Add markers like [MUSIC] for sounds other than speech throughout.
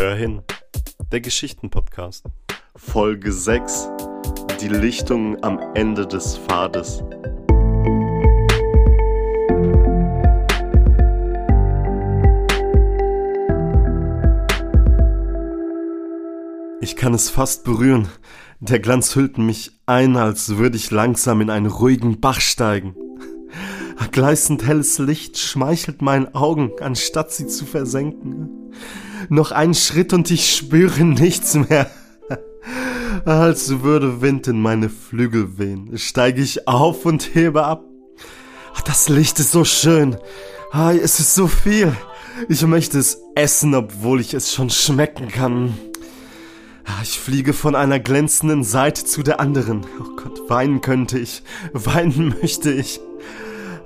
Hör hin. Der Geschichtenpodcast. Folge 6. Die Lichtung am Ende des Pfades. Ich kann es fast berühren. Der Glanz hüllt mich ein, als würde ich langsam in einen ruhigen Bach steigen. Gleißend helles Licht schmeichelt meinen Augen, anstatt sie zu versenken. Noch einen Schritt und ich spüre nichts mehr. Als würde Wind in meine Flügel wehen, steige ich auf und hebe ab. Das Licht ist so schön. Es ist so viel. Ich möchte es essen, obwohl ich es schon schmecken kann. Ich fliege von einer glänzenden Seite zu der anderen. Oh Gott, weinen könnte ich. Weinen [LAUGHS] möchte ich.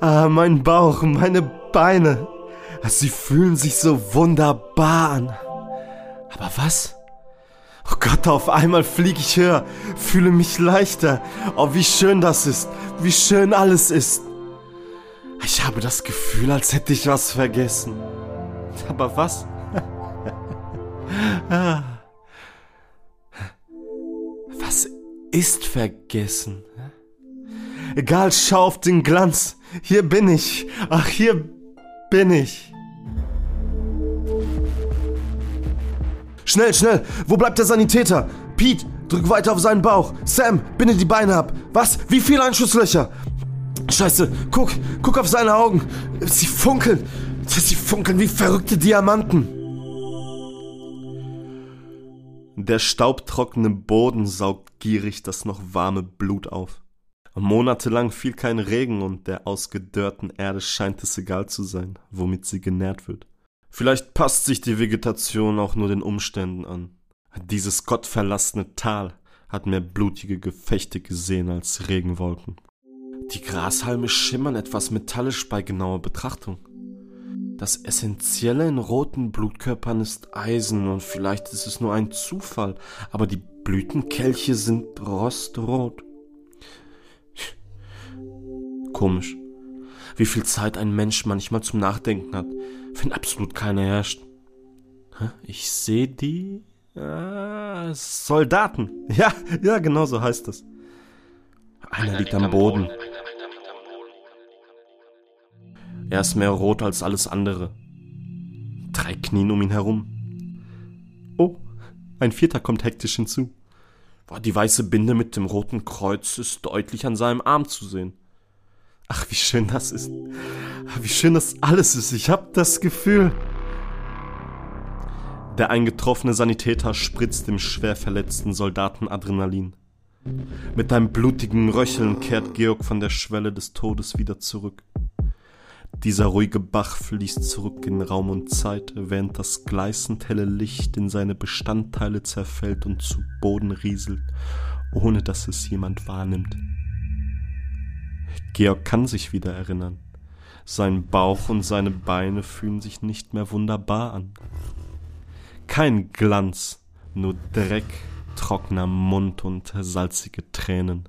Ah, mein Bauch, meine Beine. Sie fühlen sich so wunderbar an. Aber was? Oh Gott, auf einmal fliege ich höher, fühle mich leichter. Oh, wie schön das ist, wie schön alles ist. Ich habe das Gefühl, als hätte ich was vergessen. Aber was? [LAUGHS] was ist vergessen? Egal, schau auf den Glanz. Hier bin ich. Ach, hier bin ich. Schnell, schnell! Wo bleibt der Sanitäter? Pete, drück weiter auf seinen Bauch. Sam, binde die Beine ab. Was? Wie viele Einschusslöcher? Scheiße, guck, guck auf seine Augen. Sie funkeln. Sie funkeln wie verrückte Diamanten. Der staubtrockene Boden saugt gierig das noch warme Blut auf. Monatelang fiel kein Regen und der ausgedörrten Erde scheint es egal zu sein, womit sie genährt wird. Vielleicht passt sich die Vegetation auch nur den Umständen an. Dieses gottverlassene Tal hat mehr blutige Gefechte gesehen als Regenwolken. Die Grashalme schimmern etwas metallisch bei genauer Betrachtung. Das Essentielle in roten Blutkörpern ist Eisen und vielleicht ist es nur ein Zufall, aber die Blütenkelche sind rostrot. Komisch. Wie viel Zeit ein Mensch manchmal zum Nachdenken hat, wenn absolut keiner herrscht. Ich sehe die ah, Soldaten. [LAUGHS] Ja, ja, genau so heißt das. Einer liegt am Boden. Er ist mehr rot als alles andere. Drei knien um ihn herum. Oh, ein vierter kommt hektisch hinzu. Die weiße Binde mit dem roten Kreuz ist deutlich an seinem Arm zu sehen. Ach, wie schön das ist. Wie schön das alles ist. Ich hab das Gefühl. Der eingetroffene Sanitäter spritzt dem schwer verletzten Soldaten Adrenalin. Mit einem blutigen Röcheln kehrt Georg von der Schwelle des Todes wieder zurück. Dieser ruhige Bach fließt zurück in Raum und Zeit, während das gleißend helle Licht in seine Bestandteile zerfällt und zu Boden rieselt, ohne dass es jemand wahrnimmt. Georg kann sich wieder erinnern. Sein Bauch und seine Beine fühlen sich nicht mehr wunderbar an. Kein Glanz, nur Dreck, trockener Mund und salzige Tränen.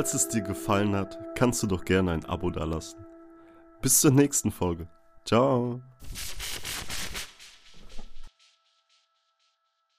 Falls es dir gefallen hat, kannst du doch gerne ein Abo dalassen. Bis zur nächsten Folge. Ciao.